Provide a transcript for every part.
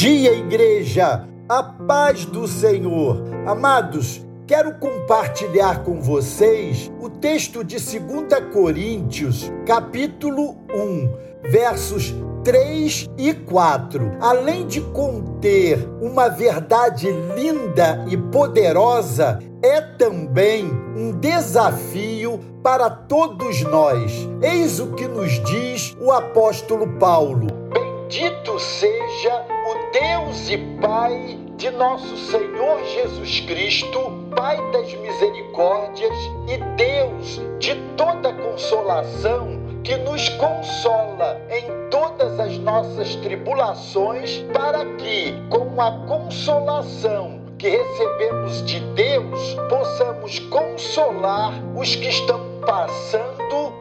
dia, igreja. A paz do Senhor. Amados, quero compartilhar com vocês o texto de 2 Coríntios, capítulo 1, versos 3 e 4. Além de conter uma verdade linda e poderosa, é também um desafio para todos nós. Eis o que nos diz o apóstolo Paulo. Bendito seja Deus e Pai de nosso Senhor Jesus Cristo, Pai das misericórdias e Deus de toda consolação, que nos consola em todas as nossas tribulações, para que, com a consolação que recebemos de Deus, possamos consolar os que estão passando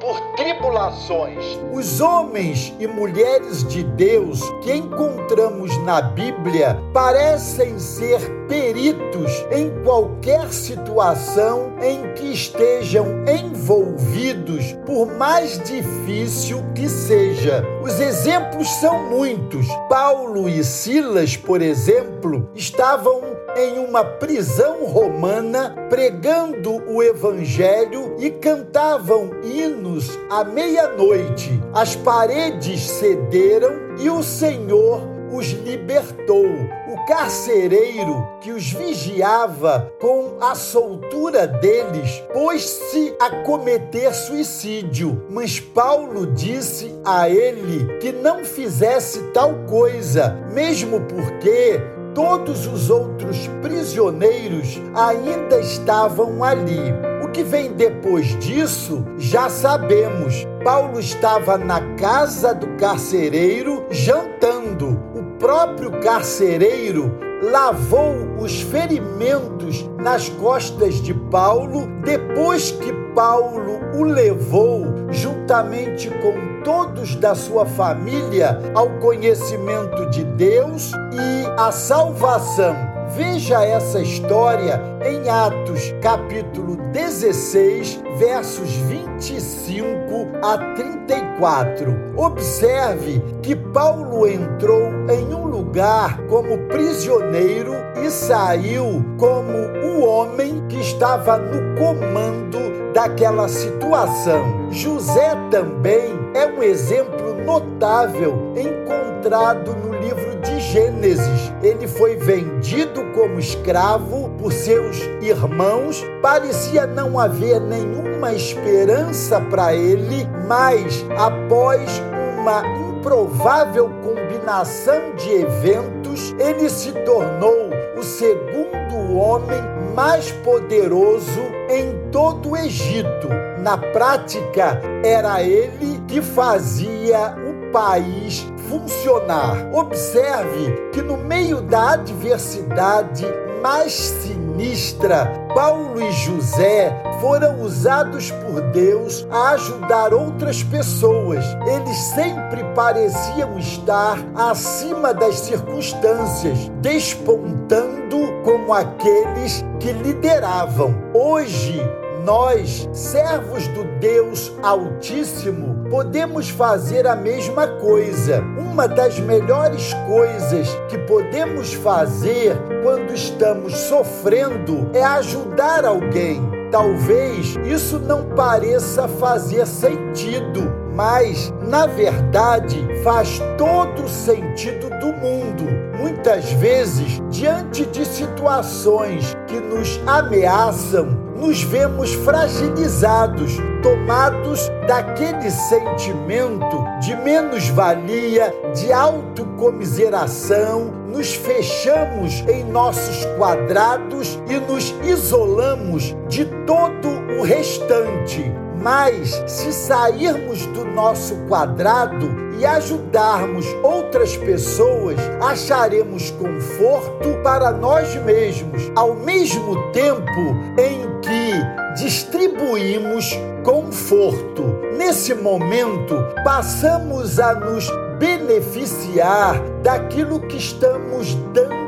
por tribulações. Os homens e mulheres de Deus que encontramos na Bíblia parecem ser peritos em qualquer situação em que estejam envolvidos, por mais difícil que seja. Os exemplos são muitos. Paulo e Silas, por exemplo, estavam em uma prisão romana pregando o evangelho e cantavam hinos à meia-noite. As paredes cederam e o Senhor os libertou. O carcereiro que os vigiava com a soltura deles pôs-se a cometer suicídio, mas Paulo disse a ele que não fizesse tal coisa, mesmo porque todos os outros prisioneiros ainda estavam ali. Que vem depois disso, já sabemos. Paulo estava na casa do carcereiro jantando. O próprio carcereiro lavou os ferimentos nas costas de Paulo depois que Paulo o levou, juntamente com todos da sua família, ao conhecimento de Deus e à salvação. Veja essa história em Atos, capítulo 16, versos 25 a 34. Observe que Paulo entrou em um lugar como prisioneiro e saiu como o homem que estava no comando daquela situação. José também é um exemplo notável encontrado Gênesis. Ele foi vendido como escravo por seus irmãos, parecia não haver nenhuma esperança para ele, mas após uma improvável combinação de eventos, ele se tornou o segundo homem mais poderoso em todo o Egito. Na prática, era ele que fazia o país funcionar. Observe que no meio da adversidade mais sinistra, Paulo e José foram usados por Deus a ajudar outras pessoas. Eles sempre pareciam estar acima das circunstâncias, despontando como aqueles que lideravam. Hoje, nós, servos do Deus Altíssimo, podemos fazer a mesma coisa. Uma das melhores coisas que podemos fazer quando estamos sofrendo é ajudar alguém. Talvez isso não pareça fazer sentido, mas na verdade faz todo o sentido do mundo. Muitas vezes, diante de situações que nos ameaçam, nos vemos fragilizados, tomados daquele sentimento de menos-valia, de autocomiseração, nos fechamos em nossos quadrados e nos isolamos de todo o restante. Mas se sairmos do nosso quadrado e ajudarmos outras pessoas, acharemos conforto para nós mesmos, ao mesmo tempo em que distribuímos conforto. Nesse momento, passamos a nos beneficiar daquilo que estamos dando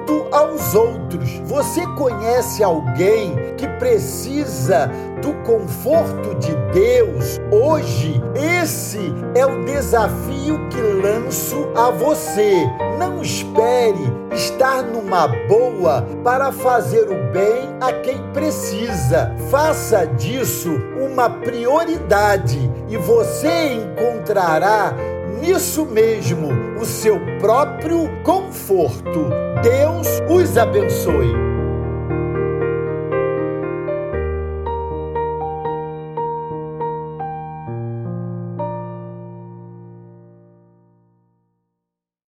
aos outros. Você conhece alguém que precisa do conforto de Deus hoje? Esse é o desafio que lanço a você. Não espere estar numa boa para fazer o bem a quem precisa. Faça disso uma prioridade e você encontrará nisso mesmo o seu próprio conforto. Deus os abençoe.